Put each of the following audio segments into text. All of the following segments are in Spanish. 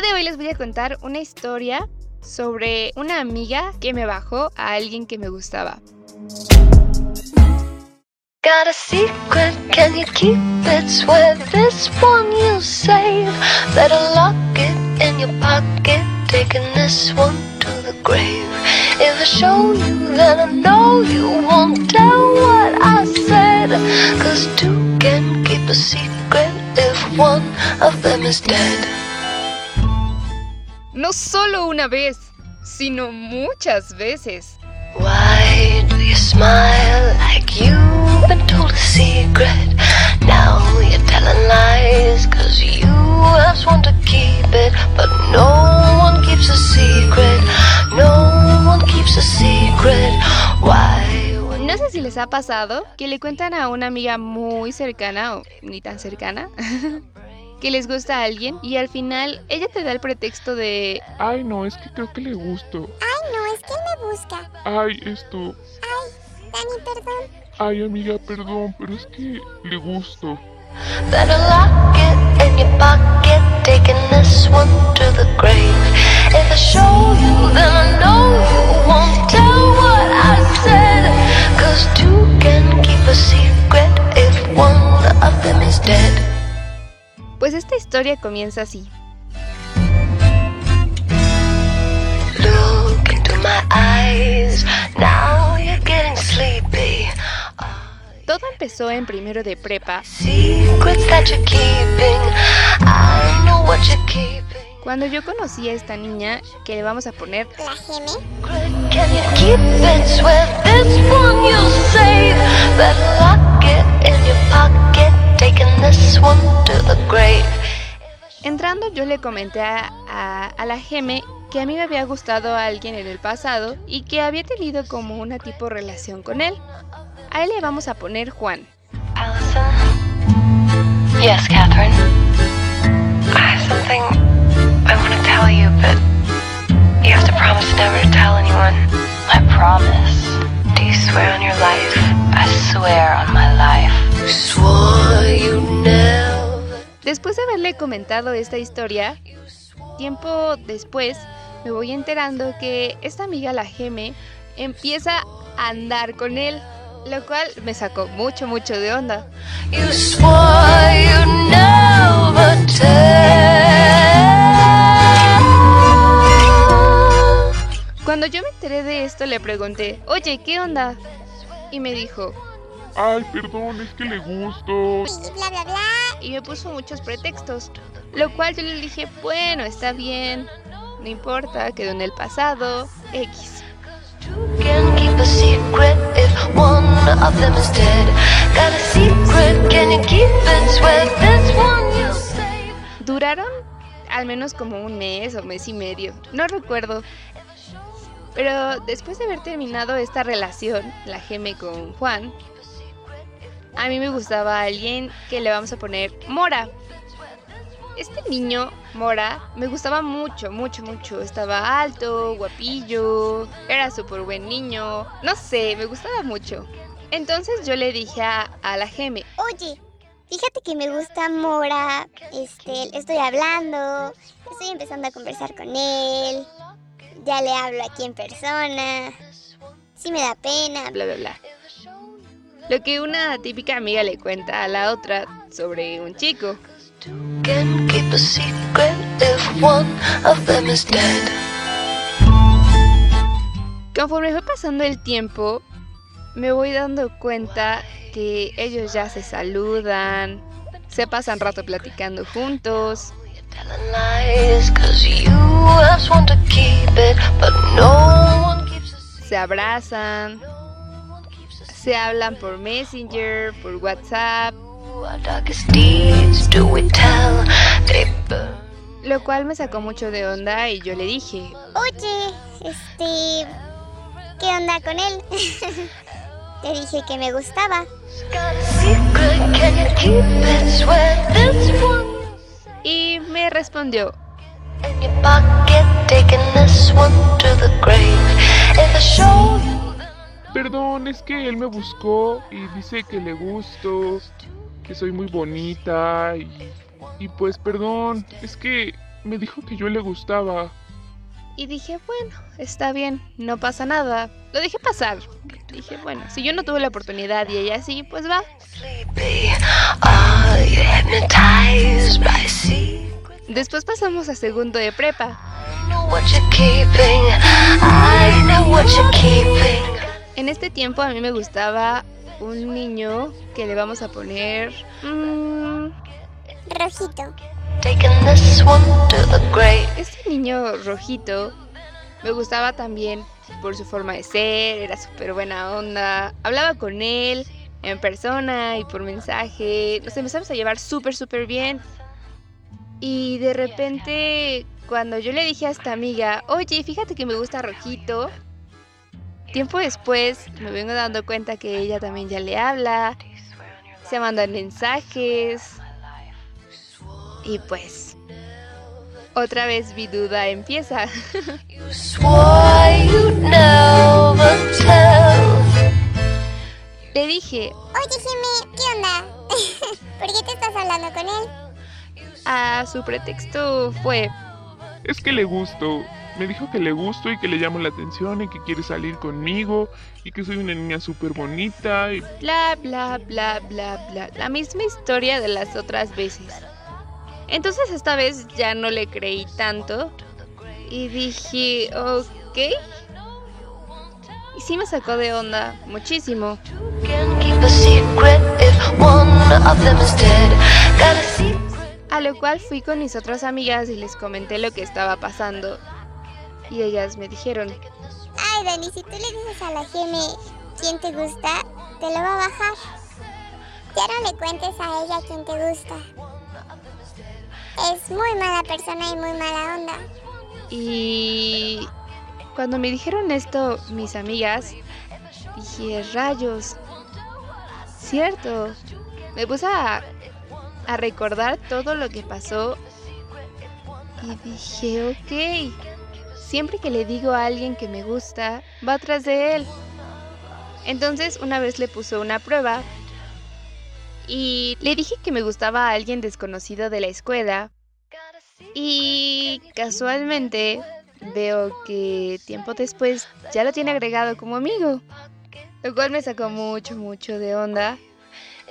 día de hoy les voy a contar una historia sobre una amiga que me bajó a alguien que me gustaba. Got a secret, can you keep it? Swear this one you save. Better lock it in your pocket, taking this one to the grave. If I show you, then I know you won't tell what I said. Cause two can keep a secret if one of them is dead. No solo una vez, sino muchas veces. Why do you smile like you've been told a secret? Now you're telling lies cause you have sworn to keep it. But no one keeps a secret. No one keeps a secret. Why? No sé si les ha pasado que le cuentan a una amiga muy cercana o ni tan cercana que les gusta a alguien y al final ella te da el pretexto de... Ay, no, es que creo que le gusto. Ay, no, es que él me busca. Ay, esto. Ay, Dani, perdón. Ay, amiga, perdón, pero es que le gusto. Better lock it in your pocket, taking this one to the grave. If I show you, then I know you won't tell what I said. Cause two can keep a secret if one Pues esta historia comienza así. Look into my eyes, now you're getting sleepy. Todo empezó en primero de prepa. Cuando yo conocí a esta niña, que le vamos a poner la Geme. Entrando yo le comenté a, a, a la Geme que a mí me había gustado a alguien en el pasado y que había tenido como una tipo relación con él. A él le vamos a poner Juan. Allison? Yes, Catherine. I have something I want to tell you, but you have to promise never to tell anyone. I promise. Do you swear on your life? I swear on my life. You. Después de haberle comentado esta historia, tiempo después me voy enterando que esta amiga, la Geme, empieza a andar con él, lo cual me sacó mucho, mucho de onda. You swore you never tell. Cuando yo me enteré de esto le pregunté, oye, ¿qué onda? Y me dijo, Ay, perdón, es que le gusto. Y bla, bla, bla. y me puso muchos pretextos, lo cual yo le dije, bueno, está bien, no importa, quedó en el pasado, X. Duraron al menos como un mes o mes y medio, no recuerdo. Pero después de haber terminado esta relación, la geme con Juan, a mí me gustaba alguien que le vamos a poner Mora. Este niño, Mora, me gustaba mucho, mucho, mucho. Estaba alto, guapillo, era súper buen niño. No sé, me gustaba mucho. Entonces yo le dije a, la Geme, Oye, fíjate que me gusta Mora. Este, estoy hablando. Estoy empezando a conversar con él. Ya le hablo aquí en persona. Sí me da pena. bla, bla, bla. Lo que una típica amiga le cuenta a la otra sobre un chico. Conforme fue pasando el tiempo, me voy dando cuenta que ellos ya se saludan, se pasan rato platicando juntos. Se abrazan, se hablan por Messenger, por WhatsApp. Lo cual me sacó mucho de onda y yo le dije, Oye, este. ¿Qué onda con él? Te dije que me gustaba. Y me respondió, Perdón, es que él me buscó y dice que le gusto, que soy muy bonita y, y pues perdón, es que me dijo que yo le gustaba. Y dije, bueno, está bien, no pasa nada. Lo dejé pasar. Dije, bueno, si yo no tuve la oportunidad y ella sí, pues va. Después pasamos a segundo de prepa. En este tiempo a mí me gustaba un niño que le vamos a poner... mmm, Rojito. Este niño rojito me gustaba también por su forma de ser, era súper buena onda, hablaba con él en persona y por mensaje, nos empezamos a llevar súper, súper bien. Y de repente, cuando yo le dije a esta amiga, oye, fíjate que me gusta rojito, tiempo después me vengo dando cuenta que ella también ya le habla, se mandan mensajes. Y pues, otra vez mi duda empieza. Le dije, Oye, Jimmy, ¿qué onda? ¿Por qué te estás hablando con él? a su pretexto fue, Es que le gusto. Me dijo que le gusto y que le llamo la atención y que quiere salir conmigo y que soy una niña súper bonita y bla, bla, bla, bla, bla. La misma historia de las otras veces. Entonces esta vez ya no le creí tanto y dije, ok. Y sí me sacó de onda muchísimo. A lo cual fui con mis otras amigas y les comenté lo que estaba pasando. Y ellas me dijeron, Ay, Dani, si tú le dices a la Jimmy quién te gusta, te lo va a bajar. Ya no le cuentes a ella quién te gusta. Es muy mala persona y muy mala onda. Y cuando me dijeron esto mis amigas, dije, rayos, cierto. Me puse a, a recordar todo lo que pasó y dije, ok, siempre que le digo a alguien que me gusta, va atrás de él. Entonces una vez le puso una prueba y le dije que me gustaba a alguien desconocido de la escuela y casualmente veo que tiempo después ya lo tiene agregado como amigo. Lo cual me sacó mucho, mucho de onda.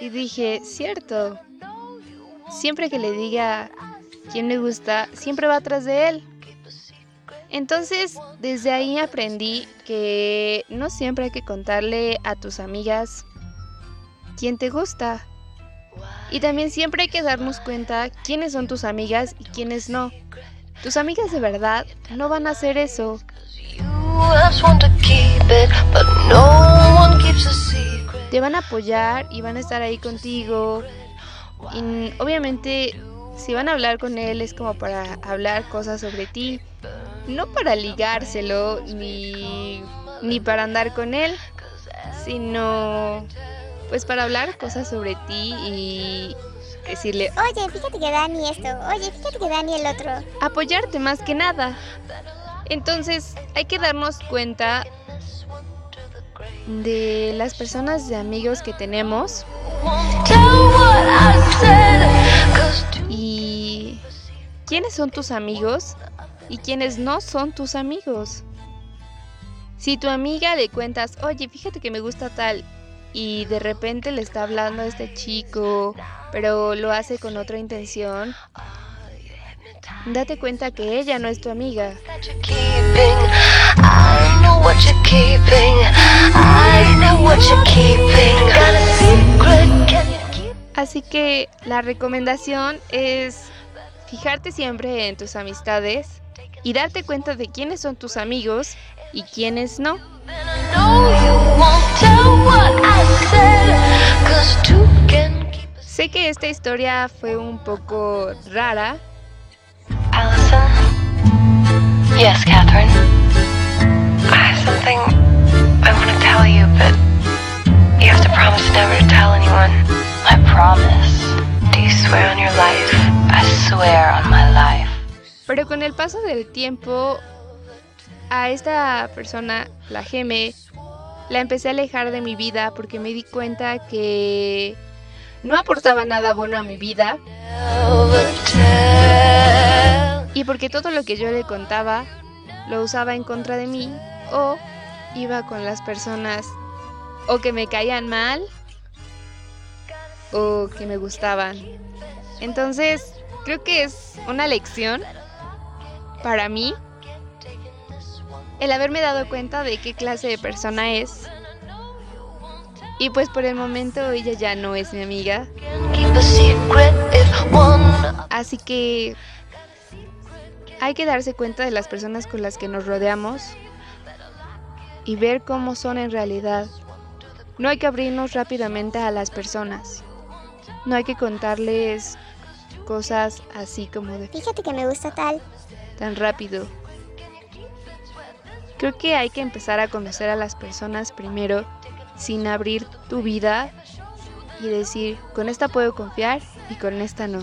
Y dije, cierto. Siempre que le diga quién me gusta, siempre va atrás de él. Entonces, desde ahí aprendí que no siempre hay que contarle a tus amigas quién te gusta. Y también siempre hay que darnos cuenta quiénes son tus amigas y quiénes no. Tus amigas de verdad no van a hacer eso. Te van a apoyar y van a estar ahí contigo. Y obviamente si van a hablar con él es como para hablar cosas sobre ti. No para ligárselo ni, ni para andar con él, sino pues para hablar cosas sobre ti y decirle, Oye, fíjate que Dani esto. Oye, fíjate que Dani el otro. apoyarte más que nada. Entonces hay que darnos cuenta de las personas de amigos que tenemos y quiénes son tus amigos y quiénes no son tus amigos. Si tu amiga le cuentas, oye, fíjate que me gusta tal, y de repente le está hablando a este chico, pero lo hace con otra intención, date cuenta que ella no es tu amiga. Así que la recomendación es fijarte siempre en tus amistades y darte cuenta de quiénes son tus amigos y quiénes no. Sé que esta historia fue un poco rara, Allison? Yes, Catherine. I have something I want to tell you, but you have to promise never to tell anyone. I promise. Do you swear on your life? I swear on my life. Pero con el paso del tiempo a esta persona, la Geme, la empecé a alejar de mi vida porque me di cuenta que no aportaba nada bueno a mi vida y porque todo lo que yo le contaba lo usaba en contra de mí o iba con las personas o que me caían mal o que me gustaban. Entonces, creo que es una lección para mí el haberme dado cuenta de qué clase de persona es. Y pues por el momento ella ya no es mi amiga. Así que hay que darse cuenta de las personas con las que nos rodeamos y ver cómo son en realidad. No hay que abrirnos rápidamente a las personas. No hay que contarles cosas así como de... Fíjate que me gusta tal. Tan rápido. Creo que hay que empezar a conocer a las personas primero sin abrir tu vida y decir, con esta puedo confiar y con esta no.